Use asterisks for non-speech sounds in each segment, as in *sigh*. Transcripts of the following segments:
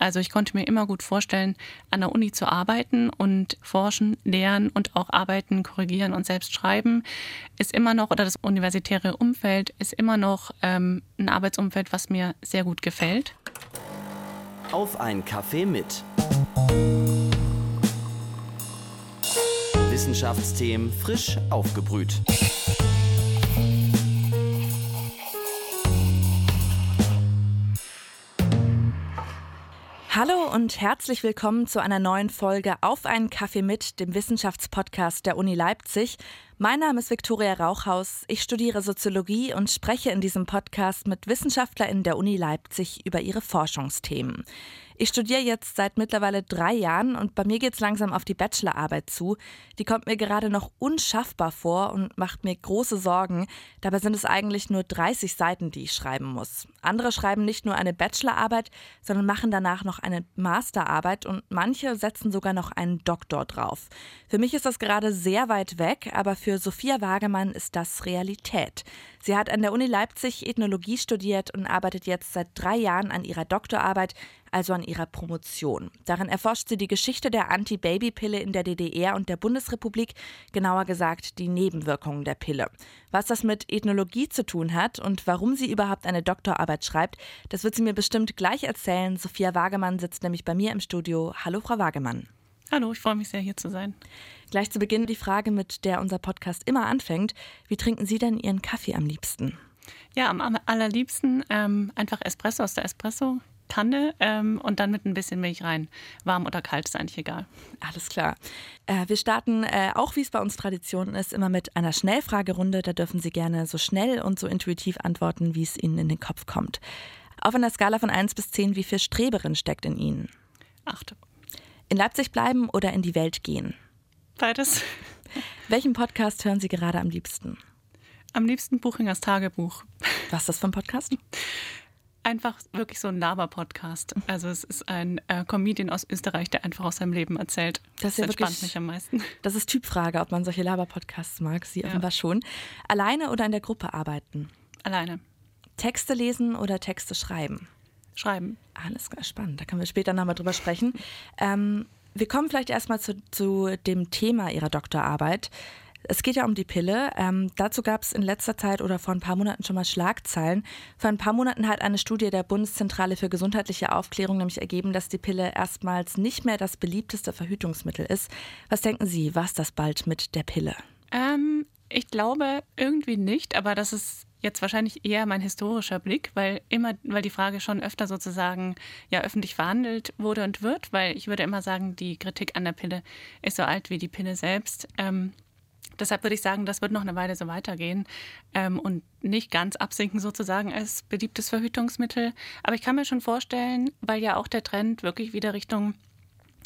Also ich konnte mir immer gut vorstellen, an der Uni zu arbeiten und forschen, lehren und auch arbeiten, korrigieren und selbst schreiben ist immer noch, oder das universitäre Umfeld ist immer noch ähm, ein Arbeitsumfeld, was mir sehr gut gefällt. Auf ein Kaffee mit. Wissenschaftsthemen frisch aufgebrüht. Hallo und herzlich willkommen zu einer neuen Folge Auf einen Kaffee mit, dem Wissenschaftspodcast der Uni Leipzig. Mein Name ist Viktoria Rauchhaus. Ich studiere Soziologie und spreche in diesem Podcast mit WissenschaftlerInnen der Uni Leipzig über ihre Forschungsthemen. Ich studiere jetzt seit mittlerweile drei Jahren und bei mir geht es langsam auf die Bachelorarbeit zu. Die kommt mir gerade noch unschaffbar vor und macht mir große Sorgen. Dabei sind es eigentlich nur 30 Seiten, die ich schreiben muss. Andere schreiben nicht nur eine Bachelorarbeit, sondern machen danach noch eine Masterarbeit und manche setzen sogar noch einen Doktor drauf. Für mich ist das gerade sehr weit weg, aber für Sophia Wagemann ist das Realität. Sie hat an der Uni Leipzig Ethnologie studiert und arbeitet jetzt seit drei Jahren an ihrer Doktorarbeit, also an ihrer Promotion. Darin erforscht sie die Geschichte der Anti-Baby-Pille in der DDR und der Bundesrepublik, genauer gesagt die Nebenwirkungen der Pille. Was das mit Ethnologie zu tun hat und warum sie überhaupt eine Doktorarbeit schreibt, das wird sie mir bestimmt gleich erzählen. Sophia Wagemann sitzt nämlich bei mir im Studio. Hallo, Frau Wagemann. Hallo, ich freue mich sehr, hier zu sein. Gleich zu Beginn die Frage, mit der unser Podcast immer anfängt. Wie trinken Sie denn Ihren Kaffee am liebsten? Ja, am allerliebsten ähm, einfach Espresso aus der Espresso Kanne ähm, und dann mit ein bisschen Milch rein. Warm oder kalt ist eigentlich egal. Alles klar. Äh, wir starten äh, auch, wie es bei uns Tradition ist, immer mit einer Schnellfragerunde. Da dürfen Sie gerne so schnell und so intuitiv antworten, wie es Ihnen in den Kopf kommt. Auf einer Skala von 1 bis 10, wie viel Streberin steckt in Ihnen? Acht. In Leipzig bleiben oder in die Welt gehen? Beides. Welchen Podcast hören Sie gerade am liebsten? Am liebsten Buchingers Tagebuch. Was ist das für ein Podcast? einfach wirklich so ein Laber-Podcast. Also es ist ein äh, Comedian aus Österreich, der einfach aus seinem Leben erzählt. Das, das ja entspannt wirklich, mich am meisten. Das ist Typfrage, ob man solche Laber-Podcasts mag. Sie ja. offenbar schon. Alleine oder in der Gruppe arbeiten? Alleine. Texte lesen oder Texte schreiben? Schreiben. Alles klar, spannend. Da können wir später nochmal drüber sprechen. Ähm, wir kommen vielleicht erstmal zu, zu dem Thema Ihrer Doktorarbeit. Es geht ja um die Pille. Ähm, dazu gab es in letzter Zeit oder vor ein paar Monaten schon mal Schlagzeilen. Vor ein paar Monaten hat eine Studie der Bundeszentrale für gesundheitliche Aufklärung nämlich ergeben, dass die Pille erstmals nicht mehr das beliebteste Verhütungsmittel ist. Was denken Sie, was das bald mit der Pille? Ähm, ich glaube irgendwie nicht, aber das ist jetzt wahrscheinlich eher mein historischer Blick, weil immer, weil die Frage schon öfter sozusagen ja öffentlich verhandelt wurde und wird, weil ich würde immer sagen, die Kritik an der Pille ist so alt wie die Pille selbst. Ähm, Deshalb würde ich sagen, das wird noch eine Weile so weitergehen ähm, und nicht ganz absinken sozusagen als beliebtes Verhütungsmittel. Aber ich kann mir schon vorstellen, weil ja auch der Trend wirklich wieder Richtung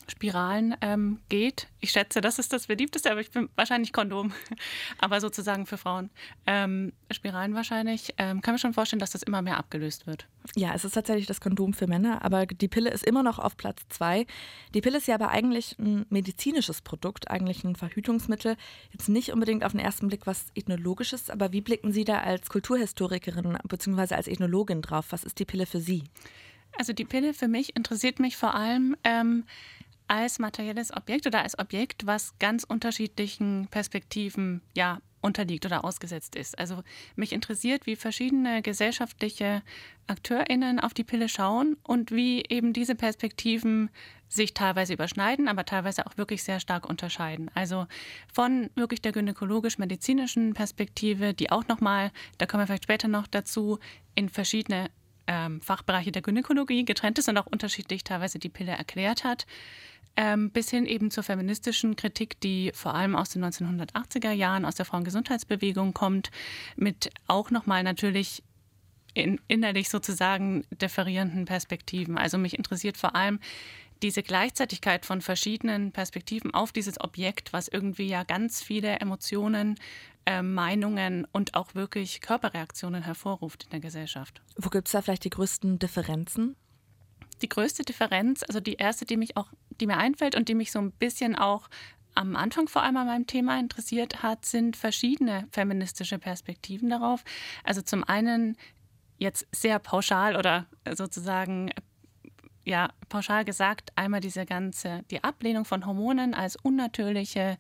Spiralen ähm, geht. Ich schätze, das ist das beliebteste, aber ich bin wahrscheinlich Kondom, *laughs* aber sozusagen für Frauen. Ähm, Spiralen wahrscheinlich. Ähm, kann mir schon vorstellen, dass das immer mehr abgelöst wird. Ja, es ist tatsächlich das Kondom für Männer, aber die Pille ist immer noch auf Platz zwei. Die Pille ist ja aber eigentlich ein medizinisches Produkt, eigentlich ein Verhütungsmittel. Jetzt nicht unbedingt auf den ersten Blick was Ethnologisches, aber wie blicken Sie da als Kulturhistorikerin bzw. als Ethnologin drauf? Was ist die Pille für Sie? Also die Pille für mich interessiert mich vor allem ähm, als materielles Objekt oder als Objekt, was ganz unterschiedlichen Perspektiven ja unterliegt oder ausgesetzt ist. Also mich interessiert, wie verschiedene gesellschaftliche AkteurInnen auf die Pille schauen und wie eben diese Perspektiven sich teilweise überschneiden, aber teilweise auch wirklich sehr stark unterscheiden. Also von wirklich der gynäkologisch-medizinischen Perspektive, die auch nochmal, da kommen wir vielleicht später noch dazu, in verschiedene ähm, Fachbereiche der Gynäkologie getrennt ist und auch unterschiedlich teilweise die Pille erklärt hat, ähm, bis hin eben zur feministischen Kritik, die vor allem aus den 1980er Jahren aus der Frauengesundheitsbewegung kommt, mit auch nochmal natürlich in, innerlich sozusagen differierenden Perspektiven. Also mich interessiert vor allem diese Gleichzeitigkeit von verschiedenen Perspektiven auf dieses Objekt, was irgendwie ja ganz viele Emotionen, äh, Meinungen und auch wirklich Körperreaktionen hervorruft in der Gesellschaft. Wo gibt es da vielleicht die größten Differenzen? die größte Differenz, also die erste, die mich auch, die mir einfällt und die mich so ein bisschen auch am Anfang vor allem an meinem Thema interessiert hat, sind verschiedene feministische Perspektiven darauf. Also zum einen jetzt sehr pauschal oder sozusagen ja pauschal gesagt einmal diese ganze, die Ablehnung von Hormonen als unnatürliche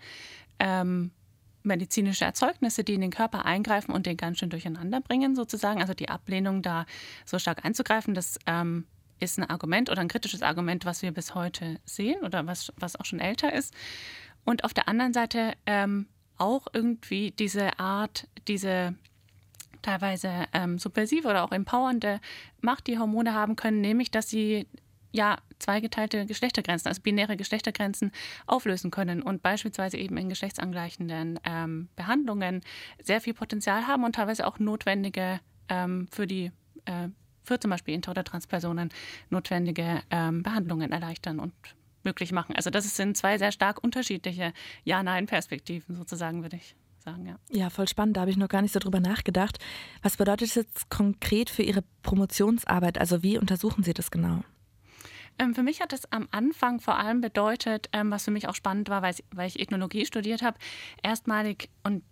ähm, medizinische Erzeugnisse, die in den Körper eingreifen und den ganz schön durcheinander bringen, sozusagen. Also die Ablehnung, da so stark einzugreifen, das ähm, ist ein Argument oder ein kritisches Argument, was wir bis heute sehen oder was, was auch schon älter ist. Und auf der anderen Seite ähm, auch irgendwie diese Art, diese teilweise ähm, subversive oder auch empowernde Macht, die Hormone haben können, nämlich dass sie ja zweigeteilte Geschlechtergrenzen, also binäre Geschlechtergrenzen auflösen können und beispielsweise eben in geschlechtsangleichenden ähm, Behandlungen sehr viel Potenzial haben und teilweise auch notwendige ähm, für die äh, für zum Beispiel Inter- oder Transpersonen notwendige ähm, Behandlungen erleichtern und möglich machen. Also das sind zwei sehr stark unterschiedliche Ja-Nein-Perspektiven sozusagen, würde ich sagen, ja. Ja, voll spannend. Da habe ich noch gar nicht so drüber nachgedacht. Was bedeutet das jetzt konkret für Ihre Promotionsarbeit? Also wie untersuchen Sie das genau? Ähm, für mich hat es am Anfang vor allem bedeutet, ähm, was für mich auch spannend war, weil, ich Ethnologie studiert habe, erstmalig und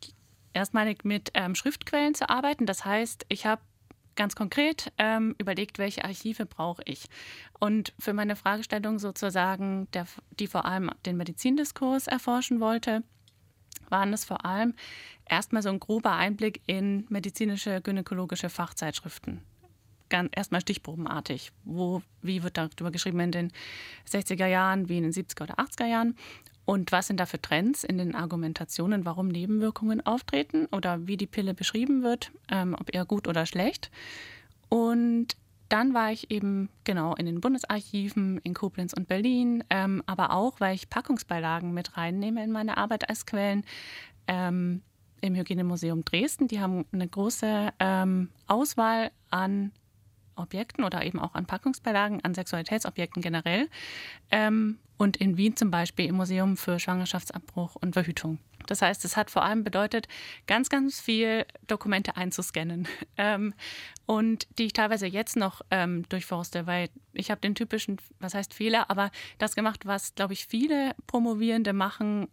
erstmalig mit ähm, Schriftquellen zu arbeiten. Das heißt, ich habe ganz konkret ähm, überlegt, welche Archive brauche ich. Und für meine Fragestellung sozusagen, der, die vor allem den Medizindiskurs erforschen wollte, waren es vor allem erstmal so ein grober Einblick in medizinische, gynäkologische Fachzeitschriften ganz, erstmal stichprobenartig. Wo, wie wird darüber geschrieben in den 60er Jahren, wie in den 70er oder 80er Jahren? Und was sind da für Trends in den Argumentationen, warum Nebenwirkungen auftreten oder wie die Pille beschrieben wird, ähm, ob eher gut oder schlecht? Und dann war ich eben genau in den Bundesarchiven in Koblenz und Berlin, ähm, aber auch, weil ich Packungsbeilagen mit reinnehme in meine Arbeit als Quellen. Ähm, Im Hygienemuseum Dresden, die haben eine große ähm, Auswahl an Objekten oder eben auch an Packungsbeilagen, an Sexualitätsobjekten generell. Ähm, und in Wien zum Beispiel im Museum für Schwangerschaftsabbruch und Verhütung. Das heißt, es hat vor allem bedeutet, ganz, ganz viel Dokumente einzuscannen *laughs* ähm, und die ich teilweise jetzt noch ähm, durchforste, weil ich habe den typischen, was heißt Fehler, aber das gemacht, was, glaube ich, viele Promovierende machen,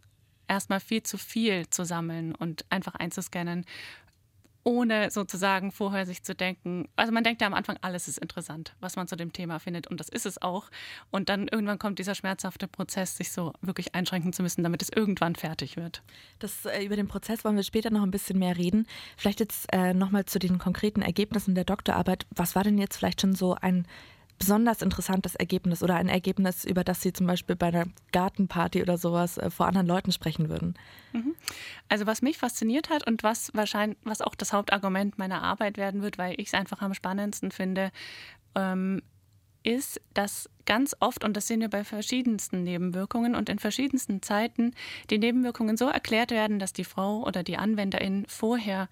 erstmal viel zu viel zu sammeln und einfach einzuscannen ohne sozusagen vorher sich zu denken, also man denkt ja am Anfang, alles ist interessant, was man zu dem Thema findet und das ist es auch. Und dann irgendwann kommt dieser schmerzhafte Prozess, sich so wirklich einschränken zu müssen, damit es irgendwann fertig wird. Das, äh, über den Prozess wollen wir später noch ein bisschen mehr reden. Vielleicht jetzt äh, nochmal zu den konkreten Ergebnissen der Doktorarbeit. Was war denn jetzt vielleicht schon so ein besonders interessantes Ergebnis oder ein Ergebnis, über das Sie zum Beispiel bei einer Gartenparty oder sowas äh, vor anderen Leuten sprechen würden? Mhm. Also was mich fasziniert hat und was wahrscheinlich, was auch das Hauptargument meiner Arbeit werden wird, weil ich es einfach am spannendsten finde, ähm, ist, dass ganz oft, und das sehen wir bei verschiedensten Nebenwirkungen und in verschiedensten Zeiten, die Nebenwirkungen so erklärt werden, dass die Frau oder die Anwenderin vorher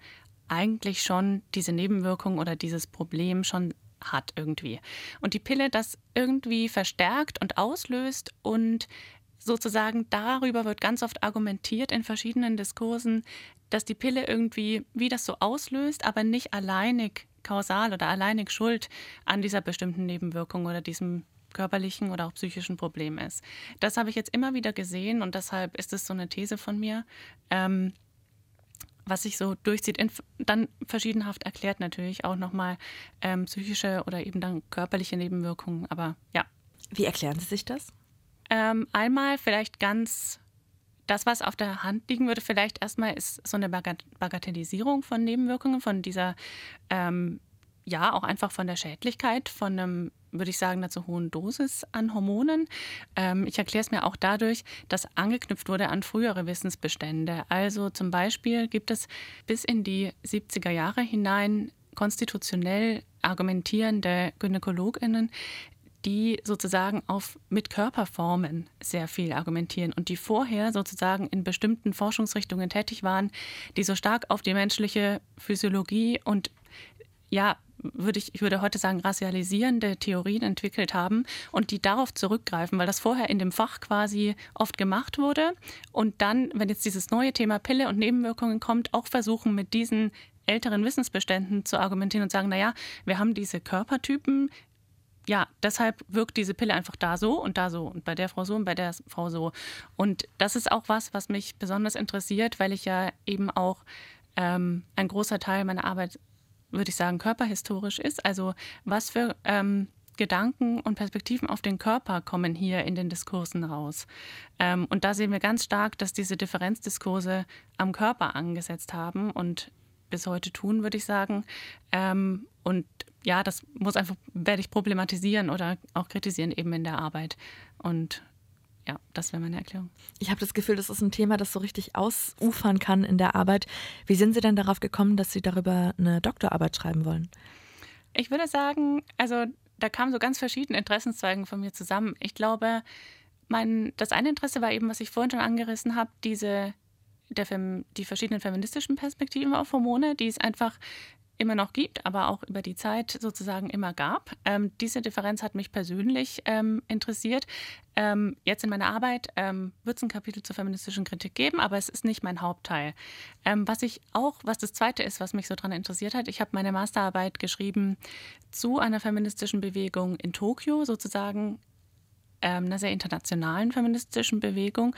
eigentlich schon diese Nebenwirkung oder dieses Problem schon hat irgendwie. Und die Pille das irgendwie verstärkt und auslöst und sozusagen darüber wird ganz oft argumentiert in verschiedenen Diskursen, dass die Pille irgendwie wie das so auslöst, aber nicht alleinig kausal oder alleinig schuld an dieser bestimmten Nebenwirkung oder diesem körperlichen oder auch psychischen Problem ist. Das habe ich jetzt immer wieder gesehen und deshalb ist es so eine These von mir. Ähm, was sich so durchzieht, dann verschiedenhaft erklärt natürlich auch nochmal ähm, psychische oder eben dann körperliche Nebenwirkungen. Aber ja. Wie erklären Sie sich das? Ähm, einmal vielleicht ganz das, was auf der Hand liegen würde, vielleicht erstmal ist so eine Bagatellisierung von Nebenwirkungen, von dieser, ähm, ja, auch einfach von der Schädlichkeit, von einem würde ich sagen, einer zu hohen Dosis an Hormonen. Ähm, ich erkläre es mir auch dadurch, dass angeknüpft wurde an frühere Wissensbestände. Also zum Beispiel gibt es bis in die 70er Jahre hinein konstitutionell argumentierende Gynäkologinnen, die sozusagen auf, mit Körperformen sehr viel argumentieren und die vorher sozusagen in bestimmten Forschungsrichtungen tätig waren, die so stark auf die menschliche Physiologie und ja, würde ich, ich würde heute sagen, racialisierende Theorien entwickelt haben und die darauf zurückgreifen, weil das vorher in dem Fach quasi oft gemacht wurde und dann, wenn jetzt dieses neue Thema Pille und Nebenwirkungen kommt, auch versuchen mit diesen älteren Wissensbeständen zu argumentieren und sagen, naja, wir haben diese Körpertypen, ja, deshalb wirkt diese Pille einfach da so und da so und bei der Frau so und bei der Frau so. Und das ist auch was, was mich besonders interessiert, weil ich ja eben auch ähm, ein großer Teil meiner Arbeit würde ich sagen, körperhistorisch ist. Also was für ähm, Gedanken und Perspektiven auf den Körper kommen hier in den Diskursen raus. Ähm, und da sehen wir ganz stark, dass diese Differenzdiskurse am Körper angesetzt haben und bis heute tun, würde ich sagen. Ähm, und ja, das muss einfach, werde ich problematisieren oder auch kritisieren eben in der Arbeit. Und ja, das wäre meine Erklärung. Ich habe das Gefühl, das ist ein Thema, das so richtig ausufern kann in der Arbeit. Wie sind Sie denn darauf gekommen, dass Sie darüber eine Doktorarbeit schreiben wollen? Ich würde sagen, also da kamen so ganz verschiedene Interessenszweigen von mir zusammen. Ich glaube, mein, das eine Interesse war eben, was ich vorhin schon angerissen habe, diese der, die verschiedenen feministischen Perspektiven auf Hormone, die es einfach immer noch gibt, aber auch über die Zeit sozusagen immer gab. Ähm, diese Differenz hat mich persönlich ähm, interessiert. Ähm, jetzt in meiner Arbeit ähm, wird es ein Kapitel zur feministischen Kritik geben, aber es ist nicht mein Hauptteil. Ähm, was ich auch, was das Zweite ist, was mich so daran interessiert hat, ich habe meine Masterarbeit geschrieben zu einer feministischen Bewegung in Tokio, sozusagen ähm, einer sehr internationalen feministischen Bewegung.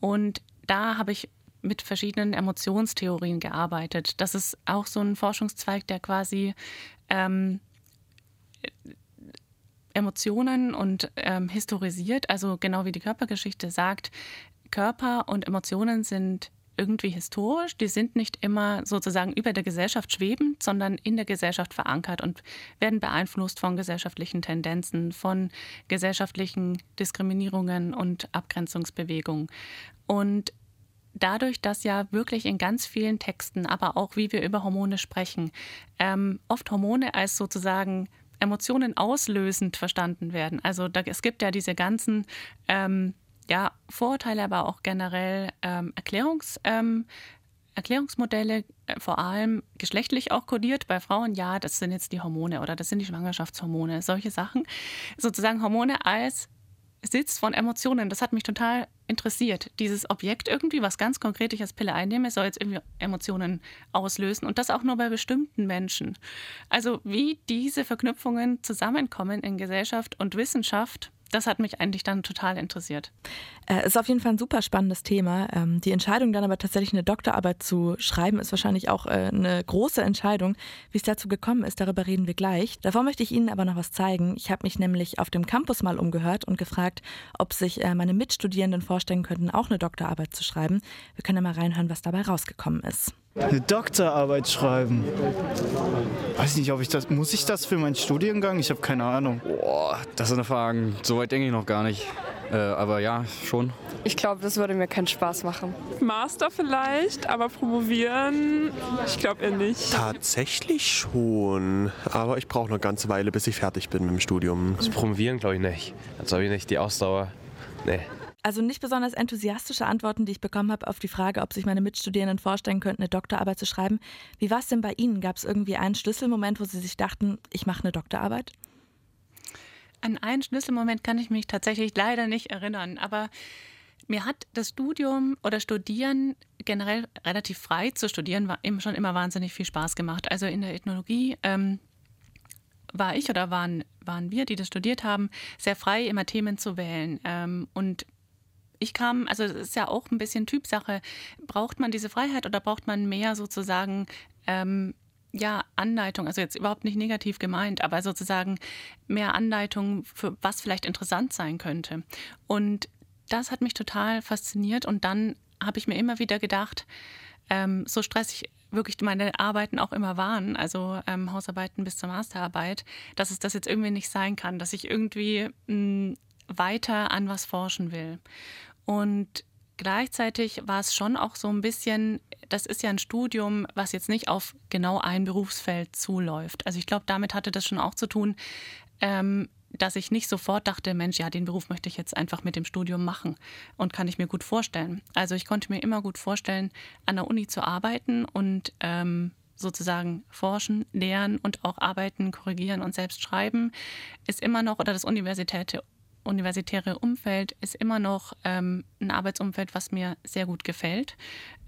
Und da habe ich mit verschiedenen Emotionstheorien gearbeitet. Das ist auch so ein Forschungszweig, der quasi ähm, Emotionen und ähm, historisiert, also genau wie die Körpergeschichte sagt, Körper und Emotionen sind irgendwie historisch, die sind nicht immer sozusagen über der Gesellschaft schwebend, sondern in der Gesellschaft verankert und werden beeinflusst von gesellschaftlichen Tendenzen, von gesellschaftlichen Diskriminierungen und Abgrenzungsbewegungen. Und dadurch, dass ja wirklich in ganz vielen Texten, aber auch wie wir über Hormone sprechen, ähm, oft Hormone als sozusagen Emotionen auslösend verstanden werden. Also da, es gibt ja diese ganzen ähm, ja, Vorurteile, aber auch generell ähm, Erklärungs, ähm, Erklärungsmodelle, äh, vor allem geschlechtlich auch kodiert. Bei Frauen, ja, das sind jetzt die Hormone oder das sind die Schwangerschaftshormone, solche Sachen. Sozusagen Hormone als Sitz von Emotionen. Das hat mich total interessiert. Dieses Objekt irgendwie, was ganz konkret ich als Pille einnehme, soll jetzt irgendwie Emotionen auslösen und das auch nur bei bestimmten Menschen. Also wie diese Verknüpfungen zusammenkommen in Gesellschaft und Wissenschaft, das hat mich eigentlich dann total interessiert. Äh, ist auf jeden Fall ein super spannendes Thema. Ähm, die Entscheidung dann aber tatsächlich eine Doktorarbeit zu schreiben, ist wahrscheinlich auch äh, eine große Entscheidung. Wie es dazu gekommen ist, darüber reden wir gleich. Davor möchte ich Ihnen aber noch was zeigen. Ich habe mich nämlich auf dem Campus mal umgehört und gefragt, ob sich äh, meine Mitstudierenden vorstellen könnten, auch eine Doktorarbeit zu schreiben. Wir können ja mal reinhören, was dabei rausgekommen ist. Eine Doktorarbeit schreiben. Weiß nicht, ob ich das. Muss ich das für meinen Studiengang? Ich habe keine Ahnung. Boah, das sind Fragen. So weit denke ich noch gar nicht. Äh, aber ja, schon. Ich glaube, das würde mir keinen Spaß machen. Master vielleicht, aber promovieren, ich glaube eher nicht. Tatsächlich schon. Aber ich brauche noch eine ganze Weile, bis ich fertig bin mit dem Studium. Also promovieren glaube ich nicht. Also habe ich nicht die Ausdauer. Nee. Also nicht besonders enthusiastische Antworten, die ich bekommen habe auf die Frage, ob sich meine Mitstudierenden vorstellen könnten, eine Doktorarbeit zu schreiben. Wie war es denn bei Ihnen? Gab es irgendwie einen Schlüsselmoment, wo Sie sich dachten, ich mache eine Doktorarbeit? An einen Schlüsselmoment kann ich mich tatsächlich leider nicht erinnern, aber mir hat das Studium oder Studieren generell relativ frei zu studieren war schon immer wahnsinnig viel Spaß gemacht. Also in der Ethnologie ähm, war ich oder waren, waren wir, die das studiert haben, sehr frei, immer Themen zu wählen. Ähm, und ich kam, also es ist ja auch ein bisschen Typsache, braucht man diese Freiheit oder braucht man mehr sozusagen ähm, ja, Anleitung, also jetzt überhaupt nicht negativ gemeint, aber sozusagen mehr Anleitung für was vielleicht interessant sein könnte. Und das hat mich total fasziniert und dann habe ich mir immer wieder gedacht, ähm, so stressig wirklich meine Arbeiten auch immer waren, also ähm, Hausarbeiten bis zur Masterarbeit, dass es das jetzt irgendwie nicht sein kann, dass ich irgendwie mh, weiter an was forschen will. Und gleichzeitig war es schon auch so ein bisschen, das ist ja ein Studium, was jetzt nicht auf genau ein Berufsfeld zuläuft. Also ich glaube, damit hatte das schon auch zu tun, ähm, dass ich nicht sofort dachte, Mensch, ja, den Beruf möchte ich jetzt einfach mit dem Studium machen und kann ich mir gut vorstellen. Also ich konnte mir immer gut vorstellen, an der Uni zu arbeiten und ähm, sozusagen forschen, lehren und auch arbeiten, korrigieren und selbst schreiben, ist immer noch, oder das universitäre universitäre Umfeld ist immer noch ähm, ein Arbeitsumfeld, was mir sehr gut gefällt,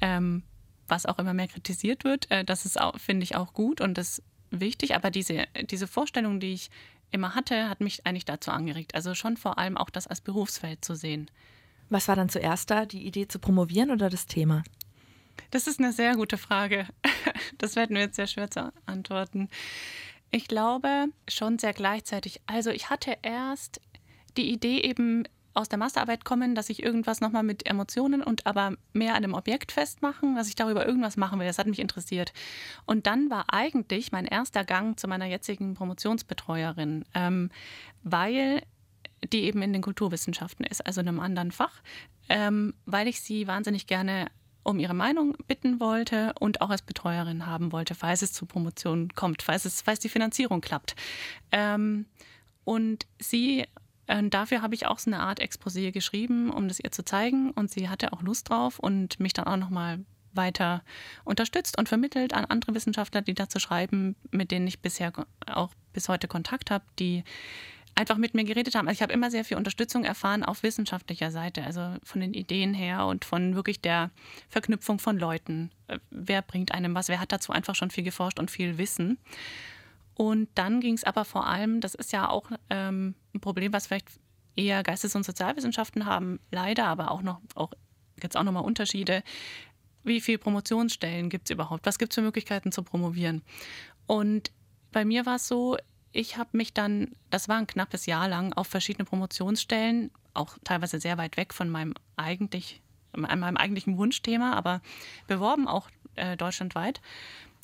ähm, was auch immer mehr kritisiert wird. Äh, das ist, finde ich, auch gut und das wichtig. Aber diese, diese Vorstellung, die ich immer hatte, hat mich eigentlich dazu angeregt. Also schon vor allem auch das als Berufsfeld zu sehen. Was war dann zuerst da, die Idee zu promovieren oder das Thema? Das ist eine sehr gute Frage. *laughs* Das werden wir jetzt sehr schwer zu antworten. Ich glaube schon sehr gleichzeitig. Also ich hatte erst die Idee eben aus der Masterarbeit kommen, dass ich irgendwas nochmal mit Emotionen und aber mehr an dem Objekt festmachen, dass ich darüber irgendwas machen will. Das hat mich interessiert. Und dann war eigentlich mein erster Gang zu meiner jetzigen Promotionsbetreuerin, ähm, weil die eben in den Kulturwissenschaften ist, also in einem anderen Fach, ähm, weil ich sie wahnsinnig gerne um ihre Meinung bitten wollte und auch als Betreuerin haben wollte, falls es zur Promotion kommt, falls, es, falls die Finanzierung klappt. Ähm, und sie äh, dafür habe ich auch so eine Art Exposé geschrieben, um das ihr zu zeigen. Und sie hatte auch Lust drauf und mich dann auch nochmal weiter unterstützt und vermittelt an andere Wissenschaftler, die dazu schreiben, mit denen ich bisher auch bis heute Kontakt habe, die einfach mit mir geredet haben. Also ich habe immer sehr viel Unterstützung erfahren auf wissenschaftlicher Seite, also von den Ideen her und von wirklich der Verknüpfung von Leuten. Äh, wer bringt einem was? Wer hat dazu einfach schon viel geforscht und viel Wissen? Und dann ging es aber vor allem, das ist ja auch ähm, ein Problem, was vielleicht eher Geistes- und Sozialwissenschaften haben, leider, aber auch noch, auch jetzt auch nochmal Unterschiede. Wie viele Promotionsstellen gibt es überhaupt? Was gibt es für Möglichkeiten zu promovieren? Und bei mir war es so, ich habe mich dann, das war ein knappes Jahr lang, auf verschiedene Promotionsstellen, auch teilweise sehr weit weg von meinem eigentlich, meinem eigentlichen Wunschthema, aber beworben auch äh, deutschlandweit.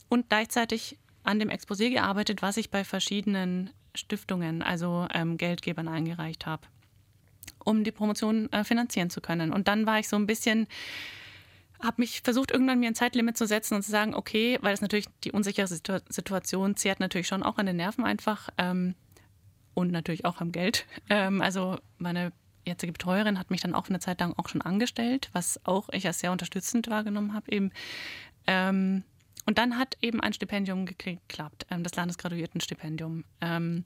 Und gleichzeitig an dem Exposé gearbeitet, was ich bei verschiedenen Stiftungen, also ähm, Geldgebern eingereicht habe, um die Promotion äh, finanzieren zu können. Und dann war ich so ein bisschen, habe mich versucht, irgendwann mir ein Zeitlimit zu setzen und zu sagen, okay, weil es natürlich die unsichere Situation zehrt natürlich schon auch an den Nerven einfach ähm, und natürlich auch am Geld. *laughs* Ähm, also meine jetzige Betreuerin hat mich dann auch eine Zeit lang auch schon angestellt, was auch ich als sehr unterstützend wahrgenommen habe, eben ähm, und dann hat eben ein Stipendium geklappt, ähm, das Landesgraduiertenstipendium. Ähm,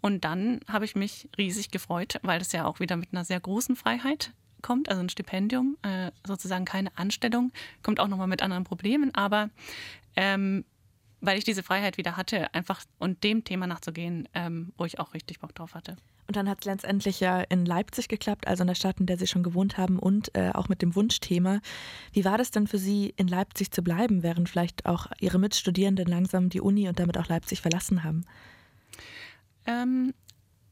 und dann habe ich mich riesig gefreut, weil das ja auch wieder mit einer sehr großen Freiheit kommt, also ein Stipendium, äh, sozusagen keine Anstellung, kommt auch nochmal mit anderen Problemen, aber ähm, weil ich diese Freiheit wieder hatte, einfach und dem Thema nachzugehen, ähm, wo ich auch richtig Bock drauf hatte. Und dann hat es letztendlich ja in Leipzig geklappt, also in der Stadt, in der Sie schon gewohnt haben und äh, auch mit dem Wunschthema. Wie war das denn für Sie, in Leipzig zu bleiben, während vielleicht auch Ihre Mitstudierenden langsam die Uni und damit auch Leipzig verlassen haben? Ähm,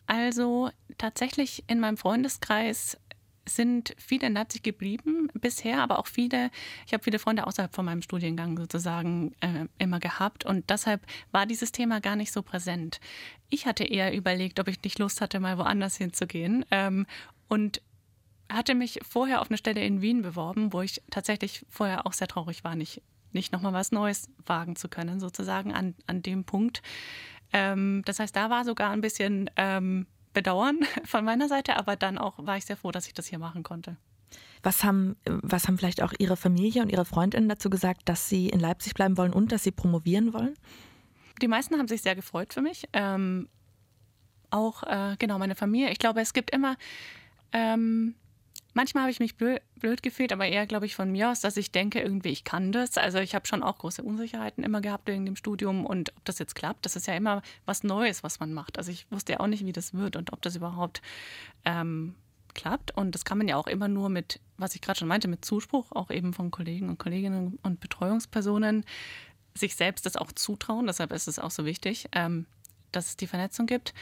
also tatsächlich in meinem Freundeskreis sind viele in Leipzig geblieben bisher, aber auch viele, ich habe viele Freunde außerhalb von meinem Studiengang sozusagen äh, immer gehabt und deshalb war dieses Thema gar nicht so präsent. Ich hatte eher überlegt, ob ich nicht Lust hatte, mal woanders hinzugehen ähm, und hatte mich vorher auf eine Stelle in Wien beworben, wo ich tatsächlich vorher auch sehr traurig war, nicht, nicht nochmal was Neues wagen zu können, sozusagen an, an dem Punkt. Ähm, das heißt, da war sogar ein bisschen... Ähm, Bedauern *laughs* von meiner Seite, aber dann auch war ich sehr froh, dass ich das hier machen konnte. Was haben, was haben vielleicht auch Ihre Familie und Ihre Freundinnen dazu gesagt, dass Sie in Leipzig bleiben wollen und dass Sie promovieren wollen? Die meisten haben sich sehr gefreut für mich. Ähm, auch äh, genau meine Familie. Ich glaube, es gibt immer ähm, Manchmal habe ich mich blöd, blöd gefühlt, aber eher, glaube ich, von mir aus, dass ich denke, irgendwie, ich kann das. Also ich habe schon auch große Unsicherheiten immer gehabt wegen dem Studium und ob das jetzt klappt, das ist ja immer was Neues, was man macht. Also ich wusste ja auch nicht, wie das wird und ob das überhaupt ähm, klappt. Und das kann man ja auch immer nur mit, was ich gerade schon meinte, mit Zuspruch, auch eben von Kollegen und Kolleginnen und Betreuungspersonen, sich selbst das auch zutrauen. Deshalb ist es auch so wichtig. Ähm, dass es die Vernetzung gibt.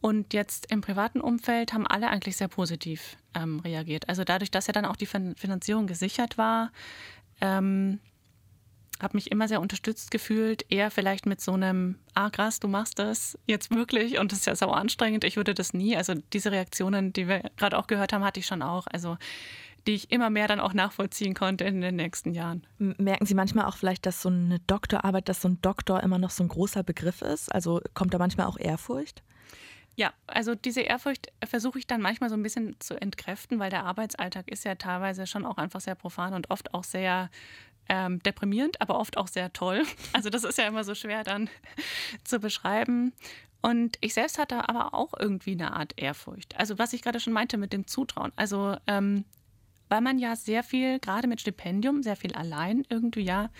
Und jetzt im privaten Umfeld haben alle eigentlich sehr positiv ähm, reagiert. Also dadurch, dass ja dann auch die Finanzierung gesichert war, ähm, habe mich immer sehr unterstützt gefühlt, eher vielleicht mit so einem, ah krass, du machst das jetzt wirklich und das ist ja sau anstrengend, ich würde das nie. Also diese Reaktionen, die wir gerade auch gehört haben, hatte ich schon auch. Also die ich immer mehr dann auch nachvollziehen konnte in den nächsten Jahren. Merken Sie manchmal auch vielleicht, dass so eine Doktorarbeit, dass so ein Doktor immer noch so ein großer Begriff ist? Also kommt da manchmal auch Ehrfurcht? Ja, also diese Ehrfurcht versuche ich dann manchmal so ein bisschen zu entkräften, weil der Arbeitsalltag ist ja teilweise schon auch einfach sehr profan und oft auch sehr ähm, deprimierend, aber oft auch sehr toll. *laughs* Also das ist ja immer so schwer dann *laughs* zu beschreiben. Und ich selbst hatte aber auch irgendwie eine Art Ehrfurcht. Also was ich gerade schon meinte mit dem Zutrauen. Also ähm, weil man ja sehr viel, gerade mit Stipendium, sehr viel allein irgendwie ja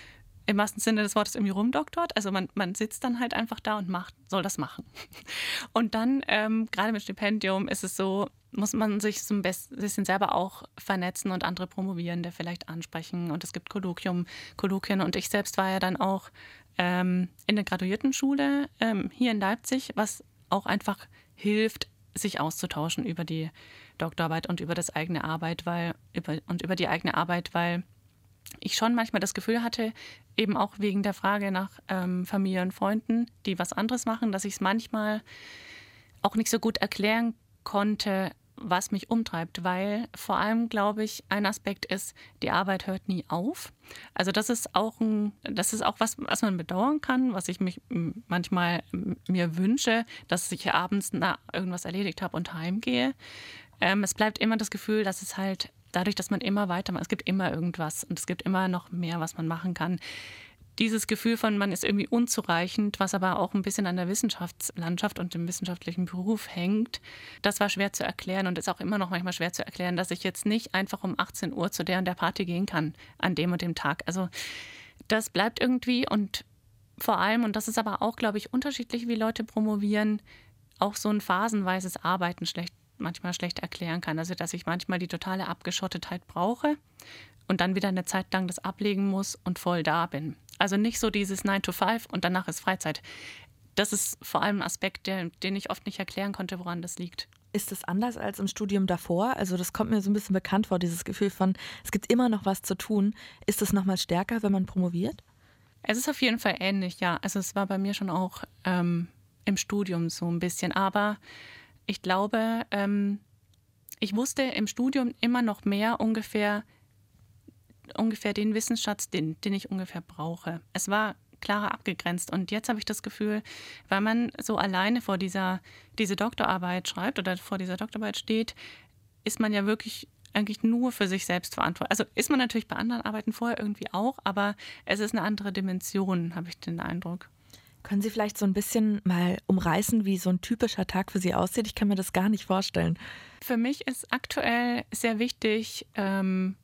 im wahrsten Sinne des Wortes irgendwie rumdoktort. Also man, man sitzt dann halt einfach da und macht, soll das machen. *laughs* Und dann, ähm, gerade mit Stipendium, ist es so, muss man sich so ein bisschen selber auch vernetzen und andere Promovierende vielleicht ansprechen. Und es gibt Kolloquium, Kolloquien. Und ich selbst war ja dann auch ähm, in der Graduiertenschule ähm, hier in Leipzig, was auch einfach hilft, sich auszutauschen über die Doktorarbeit und über das eigene Arbeit, weil über, und über die eigene Arbeit, weil ich schon manchmal das Gefühl hatte, eben auch wegen der Frage nach ähm, Familie und Freunden, die was anderes machen, dass ich es manchmal auch nicht so gut erklären konnte, was mich umtreibt, weil vor allem, glaube ich, ein Aspekt ist, die Arbeit hört nie auf. Also das ist auch ein, das ist auch was, was man bedauern kann, was ich mich manchmal mir wünsche, dass ich abends na, irgendwas erledigt habe und heimgehe. Ähm, es bleibt immer das Gefühl, dass es halt dadurch, dass man immer weitermacht, es gibt immer irgendwas und es gibt immer noch mehr, was man machen kann. Dieses Gefühl von, man ist irgendwie unzureichend, was aber auch ein bisschen an der Wissenschaftslandschaft und dem wissenschaftlichen Beruf hängt, das war schwer zu erklären und ist auch immer noch manchmal schwer zu erklären, dass ich jetzt nicht einfach um 18 Uhr zu der und der Party gehen kann an dem und dem Tag. Also das bleibt irgendwie und vor allem, und das ist aber auch, glaube ich, unterschiedlich, wie Leute promovieren, auch so ein phasenweises Arbeiten schlecht manchmal schlecht erklären kann. Also dass ich manchmal die totale Abgeschottetheit brauche und dann wieder eine Zeit lang das ablegen muss und voll da bin. Also nicht so dieses 9 to 5 und danach ist Freizeit. Das ist vor allem ein Aspekt, der, den ich oft nicht erklären konnte, woran das liegt. Ist das anders als im Studium davor? Also das kommt mir so ein bisschen bekannt vor, dieses Gefühl von, es gibt immer noch was zu tun. Ist das nochmal stärker, wenn man promoviert? Es ist auf jeden Fall ähnlich, ja. Also es war bei mir schon auch ähm, im Studium so ein bisschen. Aber ich glaube, ähm, ich wusste im Studium immer noch mehr ungefähr, ungefähr den Wissensschatz, den, den ich ungefähr brauche. Es war klarer abgegrenzt. Und jetzt habe ich das Gefühl, weil man so alleine vor dieser diese Doktorarbeit schreibt oder vor dieser Doktorarbeit steht, ist man ja wirklich eigentlich nur für sich selbst verantwortlich. Also ist man natürlich bei anderen Arbeiten vorher irgendwie auch, aber es ist eine andere Dimension, habe ich den Eindruck. Können Sie vielleicht so ein bisschen mal umreißen, wie so ein typischer Tag für Sie aussieht? Ich kann mir das gar nicht vorstellen. Für mich ist aktuell sehr wichtig, ähm,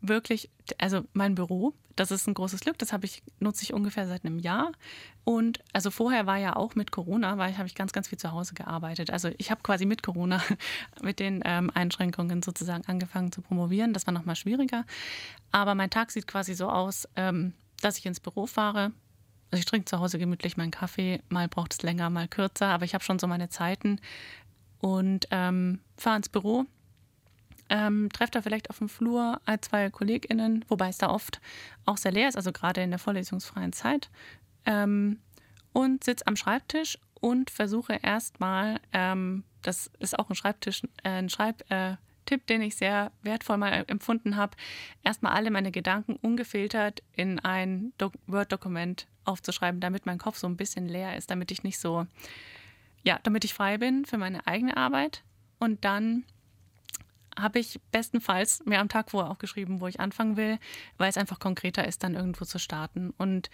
wirklich, also mein Büro, das ist ein großes Glück, das habe ich, nutze ich ungefähr seit einem Jahr. Und also vorher war ja auch mit Corona, weil ich habe ich ganz, ganz viel zu Hause gearbeitet. Also ich habe quasi mit Corona, *laughs* mit den ähm, Einschränkungen sozusagen angefangen zu promovieren. Das war nochmal schwieriger. Aber mein Tag sieht quasi so aus, ähm, dass ich ins Büro fahre, also ich trinke zu Hause gemütlich meinen Kaffee, mal braucht es länger, mal kürzer, aber ich habe schon so meine Zeiten. Und ähm, fahre ins Büro, ähm, treffe da vielleicht auf dem Flur ein, zwei KollegInnen, wobei es da oft auch sehr leer ist, also gerade in der vorlesungsfreien Zeit, ähm, und sitze am Schreibtisch und versuche erstmal, ähm, das ist auch ein Schreibtisch, äh, ein Schreib, äh, Tipp, den ich sehr wertvoll mal empfunden habe, erstmal alle meine Gedanken ungefiltert in ein Word-Dokument aufzuschreiben, damit mein Kopf so ein bisschen leer ist, damit ich nicht so, ja, damit ich frei bin für meine eigene Arbeit. Und dann habe ich bestenfalls mir am Tag vorher auch geschrieben, wo ich anfangen will, weil es einfach konkreter ist, dann irgendwo zu starten. Und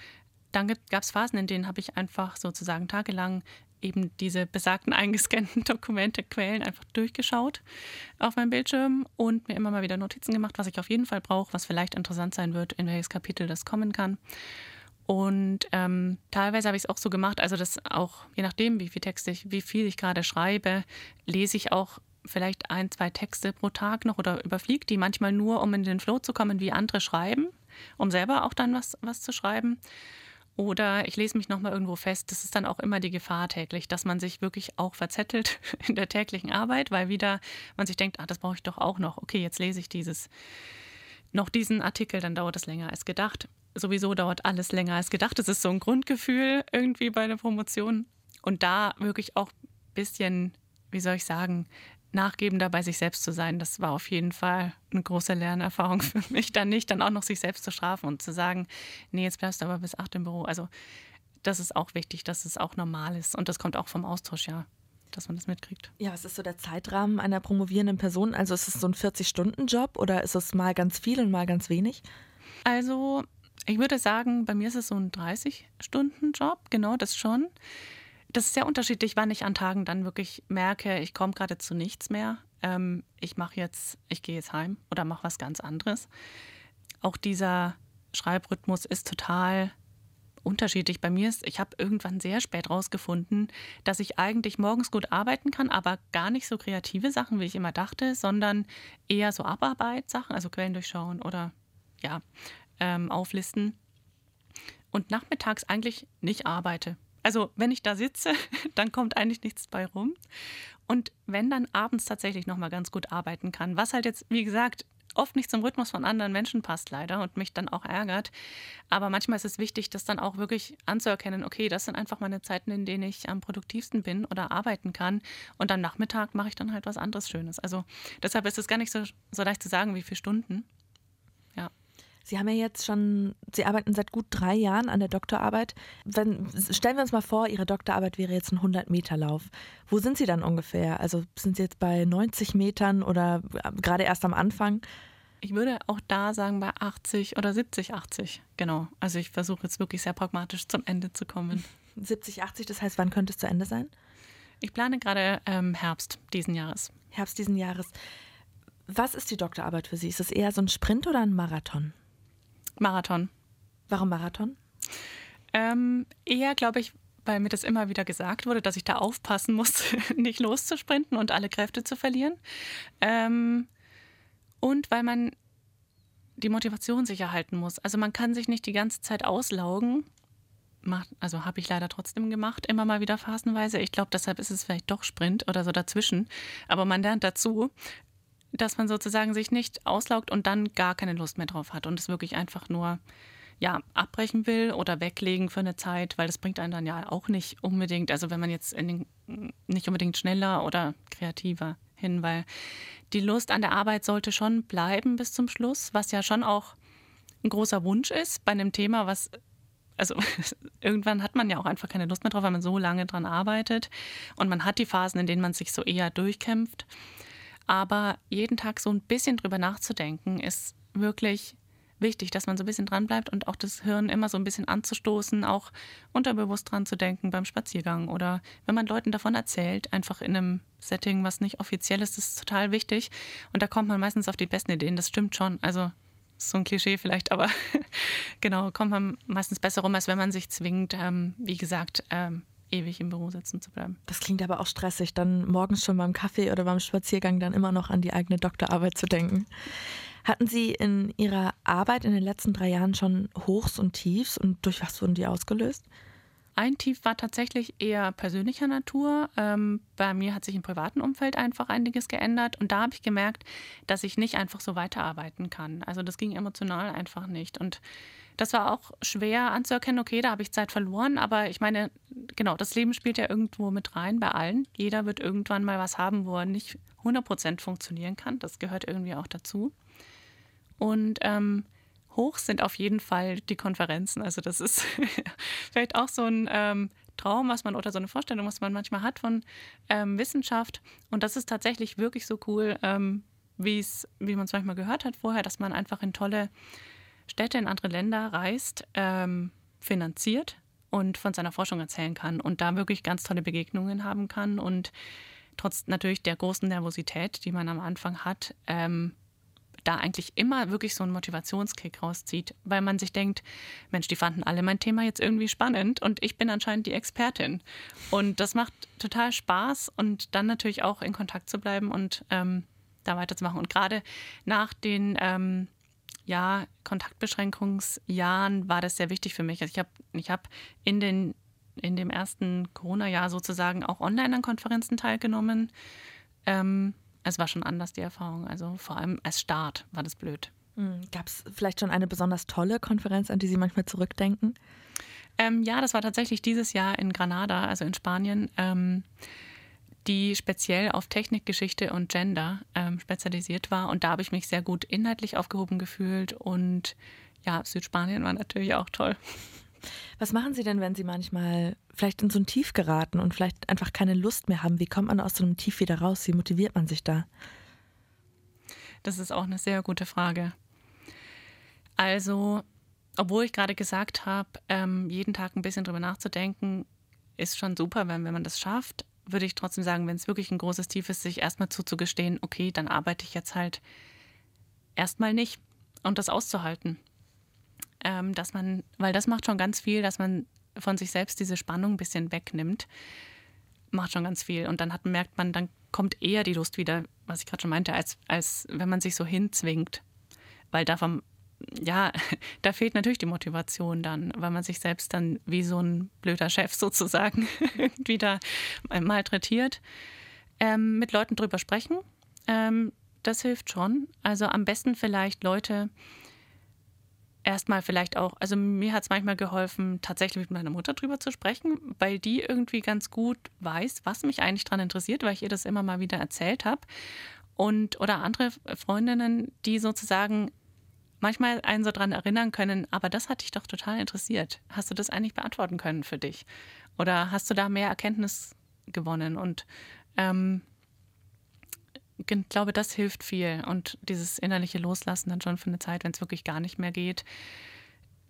dann gab es Phasen, in denen habe ich einfach sozusagen tagelang eben diese besagten *laughs* eingescannten Dokumente, Quellen einfach durchgeschaut auf meinem Bildschirm und mir immer mal wieder Notizen gemacht, was ich auf jeden Fall brauche, was vielleicht interessant sein wird, in welches Kapitel das kommen kann. Und ähm, teilweise habe ich es auch so gemacht, also das auch, je nachdem, wie viel Texte ich, wie viel ich gerade schreibe, lese ich auch vielleicht ein, zwei Texte pro Tag noch oder überfliege die manchmal nur, um in den Flow zu kommen, wie andere schreiben, um selber auch dann was, was zu schreiben. Oder ich lese mich nochmal irgendwo fest. Das ist dann auch immer die Gefahr täglich, dass man sich wirklich auch verzettelt *laughs* in der täglichen Arbeit, weil wieder man sich denkt, ah, das brauche ich doch auch noch. Okay, jetzt lese ich dieses, noch diesen Artikel, dann dauert es länger als gedacht sowieso dauert alles länger als gedacht. Das ist so ein Grundgefühl irgendwie bei der Promotion. Und da wirklich auch ein bisschen, wie soll ich sagen, nachgebender bei sich selbst zu sein, das war auf jeden Fall eine große Lernerfahrung *laughs* für mich. Dann nicht, dann auch noch sich selbst zu strafen und zu sagen, nee, jetzt bleibst du aber bis acht im Büro. Also das ist auch wichtig, dass es auch normal ist. Und das kommt auch vom Austausch, ja dass man das mitkriegt. Ja, was ist so der Zeitrahmen einer promovierenden Person? Also ist es so ein 40-Stunden-Job oder ist es mal ganz viel und mal ganz wenig? Also ich würde sagen, bei mir ist es so ein 30-Stunden-Job, genau das schon. Das ist sehr unterschiedlich, wann ich an Tagen dann wirklich merke, ich komme gerade zu nichts mehr. Ähm, ich mache jetzt, ich gehe jetzt heim oder mache was ganz anderes. Auch dieser Schreibrhythmus ist total unterschiedlich. Bei mir ist, ich habe irgendwann sehr spät rausgefunden, dass ich eigentlich morgens gut arbeiten kann, aber gar nicht so kreative Sachen, wie ich immer dachte, sondern eher so Abarbeitssachen, also Quellen durchschauen oder ja, ähm, auflisten. Und nachmittags eigentlich nicht arbeite. Also wenn ich da sitze, *laughs* dann kommt eigentlich nichts bei rum. Und wenn dann abends tatsächlich nochmal ganz gut arbeiten kann, was halt jetzt, wie gesagt, oft nicht zum Rhythmus von anderen Menschen passt leider und mich dann auch ärgert. Aber manchmal ist es wichtig, das dann auch wirklich anzuerkennen, okay, das sind einfach meine Zeiten, in denen ich am produktivsten bin oder arbeiten kann. Und am Nachmittag mache ich dann halt was anderes Schönes. Also deshalb ist es gar nicht so, so leicht zu sagen, wie viele Stunden. Sie haben ja jetzt schon, Sie arbeiten seit gut drei Jahren an der Doktorarbeit. Wenn, stellen wir uns mal vor, Ihre Doktorarbeit wäre jetzt ein 100-Meter-Lauf. Wo sind Sie dann ungefähr? Also sind Sie jetzt bei 90 Metern oder gerade erst am Anfang? Ich würde auch da sagen bei 80 oder 70, 80. Genau. Also ich versuche jetzt wirklich sehr pragmatisch zum Ende zu kommen. *laughs* 70, 80, das heißt, wann könnte es zu Ende sein? Ich plane gerade ähm, Herbst diesen Jahres. Herbst diesen Jahres. Was ist die Doktorarbeit für Sie? Ist es eher so ein Sprint oder ein Marathon? Marathon. Warum Marathon? Ähm, eher, glaube ich, weil mir das immer wieder gesagt wurde, dass ich da aufpassen muss, *laughs* nicht loszusprinten und alle Kräfte zu verlieren. Ähm, und weil man die Motivation sicher halten muss. Also man kann sich nicht die ganze Zeit auslaugen. Macht, also habe ich leider trotzdem gemacht, immer mal wieder phasenweise. Ich glaube, deshalb ist es vielleicht doch Sprint oder so dazwischen. Aber man lernt dazu, dass man sozusagen sich nicht auslaugt und dann gar keine Lust mehr drauf hat und es wirklich einfach nur ja, abbrechen will oder weglegen für eine Zeit, weil das bringt einen dann ja auch nicht unbedingt, also wenn man jetzt den, nicht unbedingt schneller oder kreativer hin, weil die Lust an der Arbeit sollte schon bleiben bis zum Schluss, was ja schon auch ein großer Wunsch ist bei einem Thema, was also *laughs* irgendwann hat man ja auch einfach keine Lust mehr drauf, weil man so lange dran arbeitet und man hat die Phasen, in denen man sich so eher durchkämpft. Aber jeden Tag so ein bisschen drüber nachzudenken, ist wirklich wichtig, dass man so ein bisschen dran bleibt und auch das Hirn immer so ein bisschen anzustoßen, auch unterbewusst dran zu denken beim Spaziergang oder wenn man Leuten davon erzählt, einfach in einem Setting, was nicht offiziell ist, ist total wichtig. Und da kommt man meistens auf die besten Ideen. Das stimmt schon. Also so ein Klischee vielleicht, aber *laughs* genau, kommt man meistens besser rum, als wenn man sich zwingt, ähm, wie gesagt, ähm, ewig im Büro sitzen zu bleiben. Das klingt aber auch stressig, dann morgens schon beim Kaffee oder beim Spaziergang dann immer noch an die eigene Doktorarbeit zu denken. Hatten Sie in Ihrer Arbeit in den letzten drei Jahren schon Hochs und Tiefs und durch was wurden die ausgelöst? Ein Tief war tatsächlich eher persönlicher Natur. Ähm, bei mir hat sich im privaten Umfeld einfach einiges geändert und da habe ich gemerkt, dass ich nicht einfach so weiterarbeiten kann. Also das ging emotional einfach nicht und das war auch schwer anzuerkennen, okay, da habe ich Zeit verloren, aber ich meine, genau, das Leben spielt ja irgendwo mit rein bei allen. Jeder wird irgendwann mal was haben, wo er nicht 100% funktionieren kann. Das gehört irgendwie auch dazu. Und ähm, hoch sind auf jeden Fall die Konferenzen. Also das ist *laughs* vielleicht auch so ein ähm, Traum, was man oder so eine Vorstellung, was man manchmal hat von ähm, Wissenschaft. Und das ist tatsächlich wirklich so cool, ähm, wie man es manchmal gehört hat vorher, dass man einfach in tolle Städte, in andere Länder reist, ähm, finanziert und von seiner Forschung erzählen kann und da wirklich ganz tolle Begegnungen haben kann und trotz natürlich der großen Nervosität, die man am Anfang hat, ähm, da eigentlich immer wirklich so einen Motivationskick rauszieht, weil man sich denkt, Mensch, die fanden alle mein Thema jetzt irgendwie spannend und ich bin anscheinend die Expertin. Und das macht total Spaß und dann natürlich auch in Kontakt zu bleiben und ähm, da weiterzumachen. Und gerade nach den ähm, ja, Kontaktbeschränkungsjahren war das sehr wichtig für mich. Also ich habe ich hab in, in dem ersten Corona-Jahr sozusagen auch online an Konferenzen teilgenommen. Ähm, es war schon anders, die Erfahrung. Also vor allem als Start war das blöd. Hm, Gab es vielleicht schon eine besonders tolle Konferenz, an die Sie manchmal zurückdenken? Ähm, ja, das war tatsächlich dieses Jahr in Granada, also in Spanien. Ähm, die speziell auf Technikgeschichte und Gender ähm, spezialisiert war. Und da habe ich mich sehr gut inhaltlich aufgehoben gefühlt. Und ja, Südspanien war natürlich auch toll. Was machen Sie denn, wenn Sie manchmal vielleicht in so ein Tief geraten und vielleicht einfach keine Lust mehr haben? Wie kommt man aus so einem Tief wieder raus? Wie motiviert man sich da? Das ist auch eine sehr gute Frage. Also, obwohl ich gerade gesagt habe, ähm, jeden Tag ein bisschen drüber nachzudenken, ist schon super, wenn, wenn man das schafft würde ich trotzdem sagen, wenn es wirklich ein großes Tief ist, sich erstmal zuzugestehen, okay, dann arbeite ich jetzt halt erstmal nicht und das auszuhalten. Ähm, dass man, weil das macht schon ganz viel, dass man von sich selbst diese Spannung ein bisschen wegnimmt. Macht schon ganz viel. Und dann hat, merkt man, dann kommt eher die Lust wieder, was ich gerade schon meinte, als, als wenn man sich so hinzwingt. Weil davon, ja, *laughs* da fehlt natürlich die Motivation dann, weil man sich selbst dann wie so ein blöder Chef *laughs* sozusagen wieder malträtiert. Ähm, mit Leuten drüber sprechen, ähm, das hilft schon. Also am besten vielleicht Leute erstmal vielleicht auch, also mir hat es manchmal geholfen, tatsächlich mit meiner Mutter drüber zu sprechen, weil die irgendwie ganz gut weiß, was mich eigentlich daran interessiert, weil ich ihr das immer mal wieder erzählt habe. Und oder andere Freundinnen, die sozusagen manchmal einen so dran erinnern können, aber das hat dich doch total interessiert. Hast du das eigentlich beantworten können für dich? Oder hast du da mehr Erkenntnis gewonnen? Und ähm, glaube, das hilft viel. Und dieses innerliche Loslassen dann schon für eine Zeit, wenn es wirklich gar nicht mehr geht.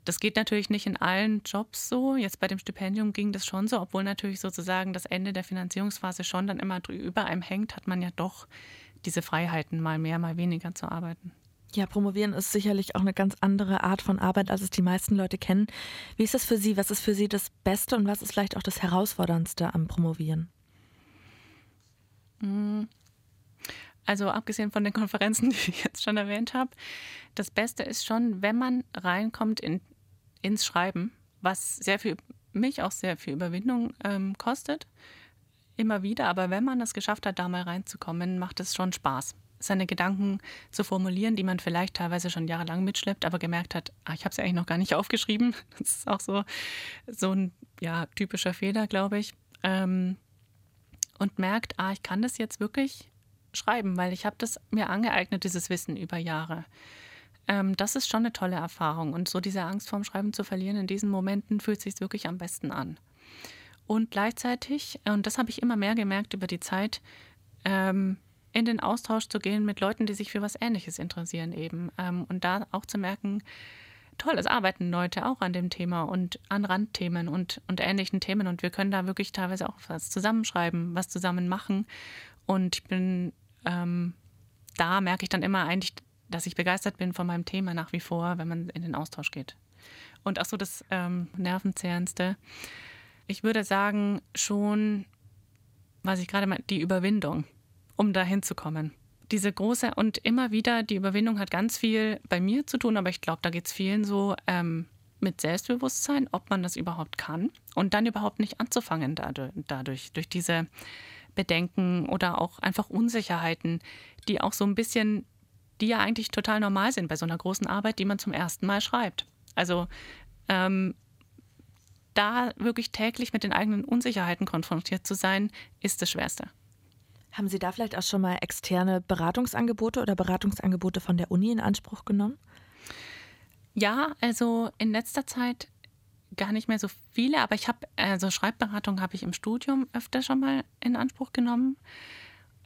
Das geht natürlich nicht in allen Jobs so. Jetzt bei dem Stipendium ging das schon so, obwohl natürlich sozusagen das Ende der Finanzierungsphase schon dann immer über einem hängt, hat man ja doch diese Freiheiten, mal mehr, mal weniger zu arbeiten. Ja, promovieren ist sicherlich auch eine ganz andere Art von Arbeit, als es die meisten Leute kennen. Wie ist das für Sie? Was ist für Sie das Beste und was ist vielleicht auch das Herausforderndste am Promovieren? Mhm. Also abgesehen von den Konferenzen, *laughs* die ich jetzt schon erwähnt habe, das Beste ist schon, wenn man reinkommt in, ins Schreiben, was sehr viel, mich auch sehr viel Überwindung ähm, kostet, immer wieder. Aber wenn man es geschafft hat, da mal reinzukommen, macht es schon Spaß, seine Gedanken zu formulieren, die man vielleicht teilweise schon jahrelang mitschleppt, aber gemerkt hat, ah, ich habe sie eigentlich noch gar nicht *laughs* aufgeschrieben. Das ist auch so, so ein ja, typischer Fehler, glaube ich. Ähm, und merkt, ah, ich kann das jetzt wirklich schreiben, weil ich habe das mir angeeignet, dieses Wissen über Jahre. Ähm, das ist schon eine tolle Erfahrung. Und so diese Angst vorm Schreiben zu verlieren, in diesen Momenten fühlt sich wirklich am besten an. Und gleichzeitig, und das habe ich immer mehr gemerkt über die Zeit, ähm, in den Austausch zu gehen mit Leuten, die sich für was Ähnliches interessieren eben. Ähm, und da auch zu merken, toll, es arbeiten Leute auch an dem Thema und an Randthemen und, und ähnlichen Themen. Und wir können da wirklich teilweise auch was zusammenschreiben, was zusammen machen. Und ich bin, ähm, da merke ich dann immer eigentlich, dass ich begeistert bin von meinem Thema nach wie vor, wenn man in den Austausch geht. Und auch so das ähm, Nervenzehrendste. Ich würde sagen, schon, was ich gerade meine, die Überwindung, um da hinzukommen. Diese große und immer wieder, die Überwindung hat ganz viel bei mir zu tun, aber ich glaube, da geht es vielen so ähm, mit Selbstbewusstsein, ob man das überhaupt kann und dann überhaupt nicht anzufangen dadurch, dadurch durch diese Bedenken oder auch einfach Unsicherheiten, die auch so ein bisschen, die ja eigentlich total normal sind bei so einer großen Arbeit, die man zum ersten Mal schreibt. Also ähm, da wirklich täglich mit den eigenen Unsicherheiten konfrontiert zu sein, ist das Schwerste. Haben Sie da vielleicht auch schon mal externe Beratungsangebote oder Beratungsangebote von der Uni in Anspruch genommen? Ja, also in letzter Zeit gar nicht mehr so viele, aber ich habe, also Schreibberatung habe ich im Studium öfter schon mal in Anspruch genommen.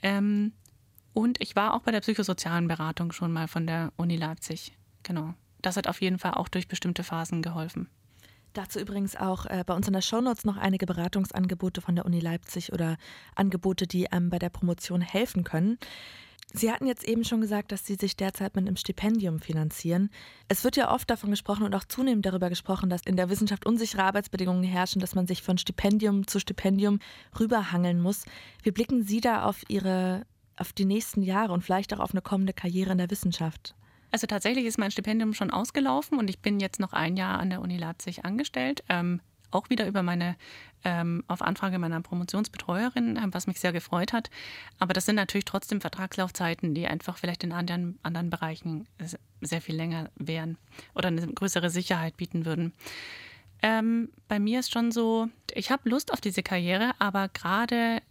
Ähm, und ich war auch bei der psychosozialen Beratung schon mal von der Uni Leipzig. Genau. Das hat auf jeden Fall auch durch bestimmte Phasen geholfen. Dazu übrigens auch äh, bei uns in der Shownotes noch einige Beratungsangebote von der Uni Leipzig oder Angebote, die einem bei der Promotion helfen können. Sie hatten jetzt eben schon gesagt, dass Sie sich derzeit mit einem Stipendium finanzieren. Es wird ja oft davon gesprochen und auch zunehmend darüber gesprochen, dass in der Wissenschaft unsichere Arbeitsbedingungen herrschen, dass man sich von Stipendium zu Stipendium rüberhangeln muss. Wie blicken Sie da auf Ihre, auf die nächsten Jahre und vielleicht auch auf eine kommende Karriere in der Wissenschaft? Also tatsächlich ist mein Stipendium schon ausgelaufen und ich bin jetzt noch ein Jahr an der Uni Leipzig angestellt. Ähm, auch wieder über meine, ähm, auf Anfrage meiner Promotionsbetreuerin, ähm, was mich sehr gefreut hat. Aber das sind natürlich trotzdem Vertragslaufzeiten, die einfach vielleicht in anderen, anderen Bereichen sehr viel länger wären oder eine größere Sicherheit bieten würden. Ähm, bei mir ist schon so, ich habe Lust auf diese Karriere, aber gerade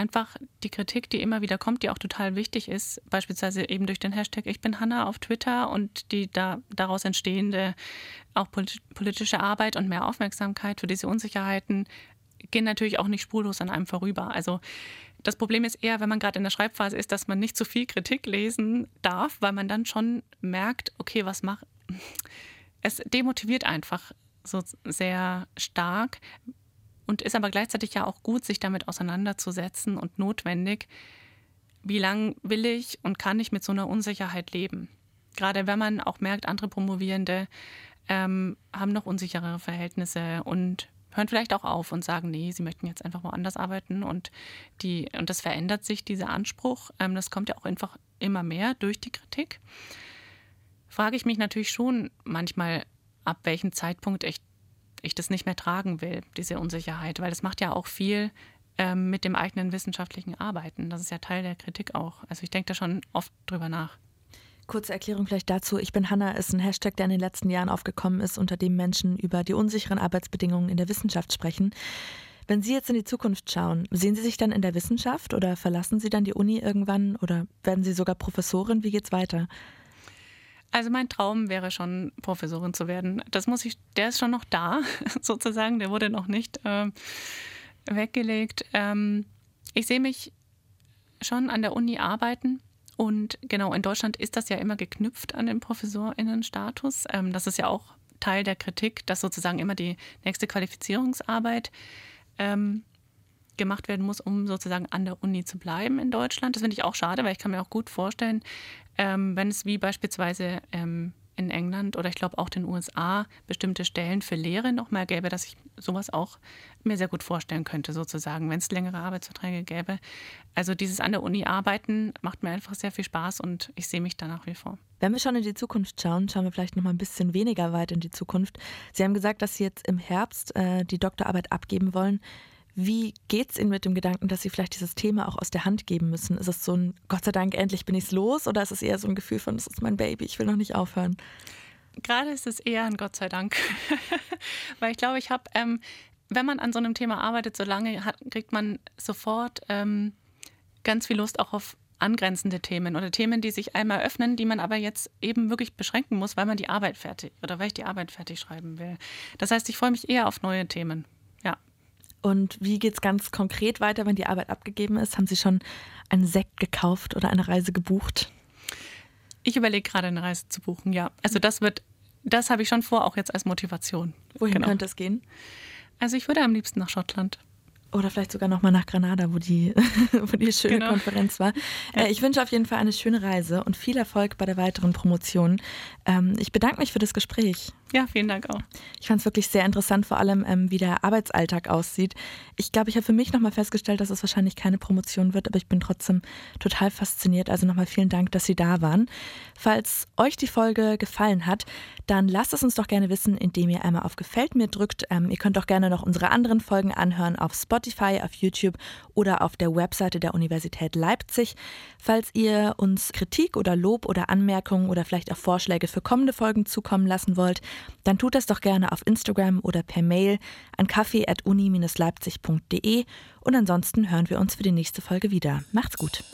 einfach die Kritik, die immer wieder kommt, die auch total wichtig ist, beispielsweise eben durch den Hashtag Ich bin Hanna auf Twitter und die da, daraus entstehende auch politische Arbeit und mehr Aufmerksamkeit für diese Unsicherheiten gehen natürlich auch nicht spurlos an einem vorüber. Also das Problem ist eher, wenn man gerade in der Schreibphase ist, dass man nicht zu viel Kritik lesen darf, weil man dann schon merkt, okay, was macht. Es demotiviert einfach so sehr stark, und ist aber gleichzeitig ja auch gut, sich damit auseinanderzusetzen und notwendig. Wie lange will ich und kann ich mit so einer Unsicherheit leben? Gerade wenn man auch merkt, andere Promovierende ähm, haben noch unsicherere Verhältnisse und hören vielleicht auch auf und sagen, nee, sie möchten jetzt einfach woanders arbeiten und die und das verändert sich dieser Anspruch. Ähm, das kommt ja auch einfach immer mehr durch die Kritik. Frage ich mich natürlich schon manchmal, ab welchem Zeitpunkt ich, ich das nicht mehr tragen will, diese Unsicherheit, weil das macht ja auch viel ähm, mit dem eigenen wissenschaftlichen Arbeiten. Das ist ja Teil der Kritik auch. Also ich denke da schon oft drüber nach. Kurze Erklärung vielleicht dazu. Ich bin Hanna ist ein Hashtag, der in den letzten Jahren aufgekommen ist, unter dem Menschen über die unsicheren Arbeitsbedingungen in der Wissenschaft sprechen. Wenn Sie jetzt in die Zukunft schauen, sehen Sie sich dann in der Wissenschaft oder verlassen Sie dann die Uni irgendwann oder werden Sie sogar Professorin? Wie geht's weiter? Also mein Traum wäre schon, Professorin zu werden. Das muss ich, der ist schon noch da, *laughs* sozusagen. Der wurde noch nicht äh, weggelegt. Ähm, ich sehe mich schon an der Uni arbeiten. Und genau, in Deutschland ist das ja immer geknüpft an den Professorinnenstatus. Ähm, das ist ja auch Teil der Kritik, dass sozusagen immer die nächste Qualifizierungsarbeit ähm, gemacht werden muss, um sozusagen an der Uni zu bleiben in Deutschland. Das finde ich auch schade, weil ich kann mir auch gut vorstellen, ähm, wenn es wie beispielsweise ähm, in England oder ich glaube auch den USA bestimmte Stellen für Lehre nochmal gäbe, dass ich sowas auch mir sehr gut vorstellen könnte, sozusagen, wenn es längere Arbeitsverträge gäbe. Also dieses an der Uni arbeiten macht mir einfach sehr viel Spaß und ich sehe mich da nach wie vor. Wenn wir schon in die Zukunft schauen, schauen wir vielleicht noch mal ein bisschen weniger weit in die Zukunft. Sie haben gesagt, dass Sie jetzt im Herbst äh, die Doktorarbeit abgeben wollen. Wie geht es Ihnen mit dem Gedanken, dass Sie vielleicht dieses Thema auch aus der Hand geben müssen? Ist es so ein Gott sei Dank, endlich bin ich es los oder ist es eher so ein Gefühl von, das ist mein Baby, ich will noch nicht aufhören? Gerade ist es eher ein Gott sei Dank. *laughs* Weil ich glaube, ich habe, ähm, wenn man an so einem Thema arbeitet, so lange hat, kriegt man sofort ähm, ganz viel Lust auch auf angrenzende Themen oder Themen, die sich einmal öffnen, die man aber jetzt eben wirklich beschränken muss, weil man die Arbeit fertig oder weil ich die Arbeit fertig schreiben will. Das heißt, ich freue mich eher auf neue Themen. Und wie geht es ganz konkret weiter, wenn die Arbeit abgegeben ist? Haben Sie schon einen Sekt gekauft oder eine Reise gebucht? Ich überlege gerade eine Reise zu buchen, ja. Also das wird, das habe ich schon vor, auch jetzt als Motivation. Wohin genau. könnte es gehen? Also ich würde am liebsten nach Schottland. Oder vielleicht sogar nochmal nach Granada, wo die, *laughs* wo die schöne genau. Konferenz war. Äh, ich wünsche auf jeden Fall eine schöne Reise und viel Erfolg bei der weiteren Promotion. Ähm, ich bedanke mich für das Gespräch. Ja, vielen Dank auch. Ich fand es wirklich sehr interessant, vor allem ähm, wie der Arbeitsalltag aussieht. Ich glaube, ich habe für mich nochmal festgestellt, dass es wahrscheinlich keine Promotion wird, aber ich bin trotzdem total fasziniert. Also nochmal vielen Dank, dass Sie da waren. Falls euch die Folge gefallen hat, dann lasst es uns doch gerne wissen, indem ihr einmal auf Gefällt mir drückt. Ähm, ihr könnt auch gerne noch unsere anderen Folgen anhören auf Spotify, auf YouTube oder auf der Webseite der Universität Leipzig. Falls ihr uns Kritik oder Lob oder Anmerkungen oder vielleicht auch Vorschläge für kommende Folgen zukommen lassen wollt, dann tut das doch gerne auf Instagram oder per Mail an kaffee.uni-leipzig.de und ansonsten hören wir uns für die nächste Folge wieder. Macht's gut!